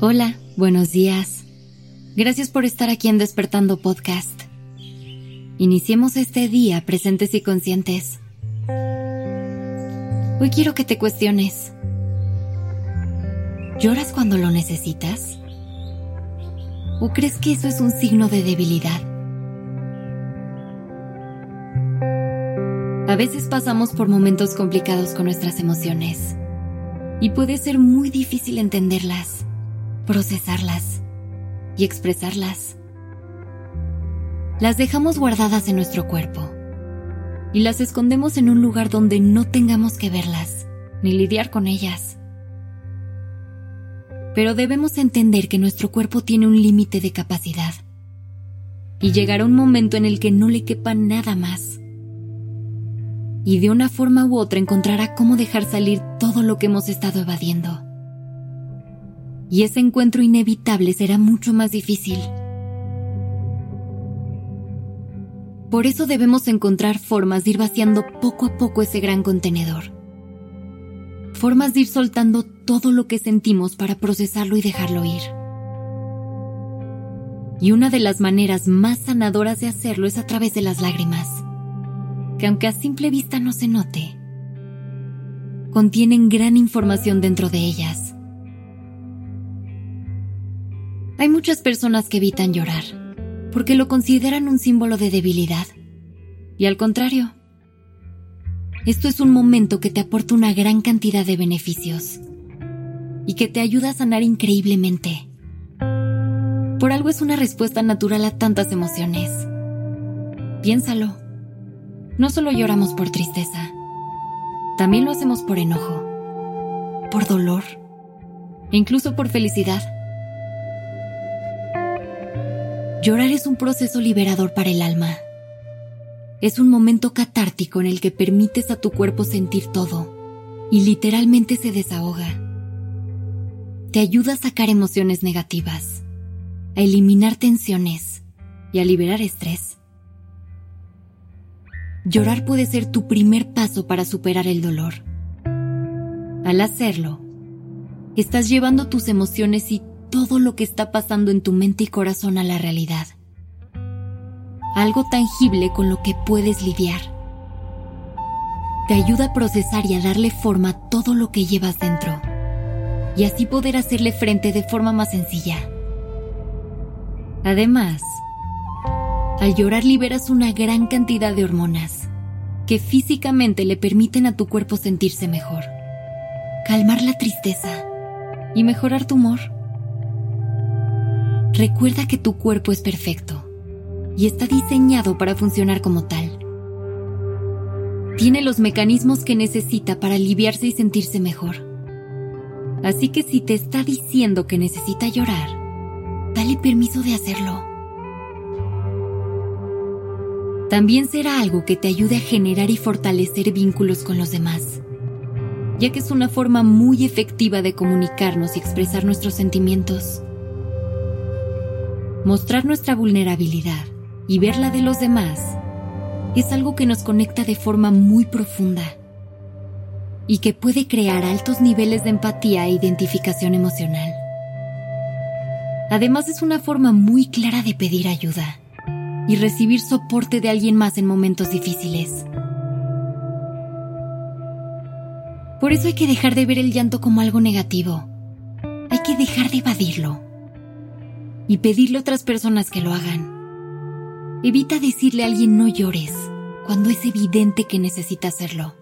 Hola, buenos días. Gracias por estar aquí en Despertando Podcast. Iniciemos este día presentes y conscientes. Hoy quiero que te cuestiones. ¿Lloras cuando lo necesitas? ¿O crees que eso es un signo de debilidad? A veces pasamos por momentos complicados con nuestras emociones y puede ser muy difícil entenderlas procesarlas y expresarlas. Las dejamos guardadas en nuestro cuerpo y las escondemos en un lugar donde no tengamos que verlas ni lidiar con ellas. Pero debemos entender que nuestro cuerpo tiene un límite de capacidad y llegará un momento en el que no le quepa nada más. Y de una forma u otra encontrará cómo dejar salir todo lo que hemos estado evadiendo y ese encuentro inevitable será mucho más difícil. Por eso debemos encontrar formas de ir vaciando poco a poco ese gran contenedor. Formas de ir soltando todo lo que sentimos para procesarlo y dejarlo ir. Y una de las maneras más sanadoras de hacerlo es a través de las lágrimas, que aunque a simple vista no se note, contienen gran información dentro de ellas Hay muchas personas que evitan llorar porque lo consideran un símbolo de debilidad. Y al contrario, esto es un momento que te aporta una gran cantidad de beneficios y que te ayuda a sanar increíblemente. Por algo es una respuesta natural a tantas emociones. Piénsalo. No solo lloramos por tristeza, también lo hacemos por enojo, por dolor e incluso por felicidad. Llorar es un proceso liberador para el alma. Es un momento catártico en el que permites a tu cuerpo sentir todo y literalmente se desahoga. Te ayuda a sacar emociones negativas, a eliminar tensiones y a liberar estrés. Llorar puede ser tu primer paso para superar el dolor. Al hacerlo, estás llevando tus emociones y todo lo que está pasando en tu mente y corazón a la realidad. Algo tangible con lo que puedes lidiar. Te ayuda a procesar y a darle forma a todo lo que llevas dentro. Y así poder hacerle frente de forma más sencilla. Además, al llorar liberas una gran cantidad de hormonas que físicamente le permiten a tu cuerpo sentirse mejor, calmar la tristeza y mejorar tu humor. Recuerda que tu cuerpo es perfecto y está diseñado para funcionar como tal. Tiene los mecanismos que necesita para aliviarse y sentirse mejor. Así que si te está diciendo que necesita llorar, dale permiso de hacerlo. También será algo que te ayude a generar y fortalecer vínculos con los demás, ya que es una forma muy efectiva de comunicarnos y expresar nuestros sentimientos. Mostrar nuestra vulnerabilidad y ver la de los demás es algo que nos conecta de forma muy profunda y que puede crear altos niveles de empatía e identificación emocional. Además es una forma muy clara de pedir ayuda y recibir soporte de alguien más en momentos difíciles. Por eso hay que dejar de ver el llanto como algo negativo. Hay que dejar de evadirlo y pedirle a otras personas que lo hagan. Evita decirle a alguien no llores cuando es evidente que necesita hacerlo.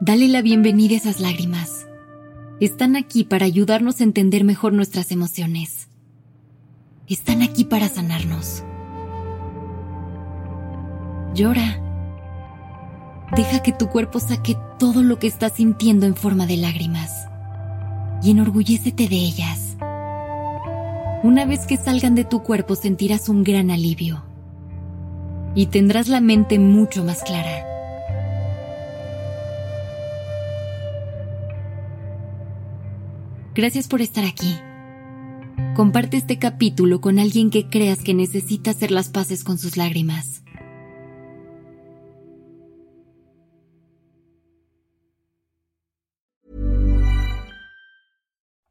Dale la bienvenida a esas lágrimas. Están aquí para ayudarnos a entender mejor nuestras emociones. Están aquí para sanarnos. Llora. Deja que tu cuerpo saque todo lo que estás sintiendo en forma de lágrimas y enorgullécete de ellas. Una vez que salgan de tu cuerpo sentirás un gran alivio y tendrás la mente mucho más clara. Gracias por estar aquí. Comparte este capítulo con alguien que creas que necesita hacer las paces con sus lágrimas.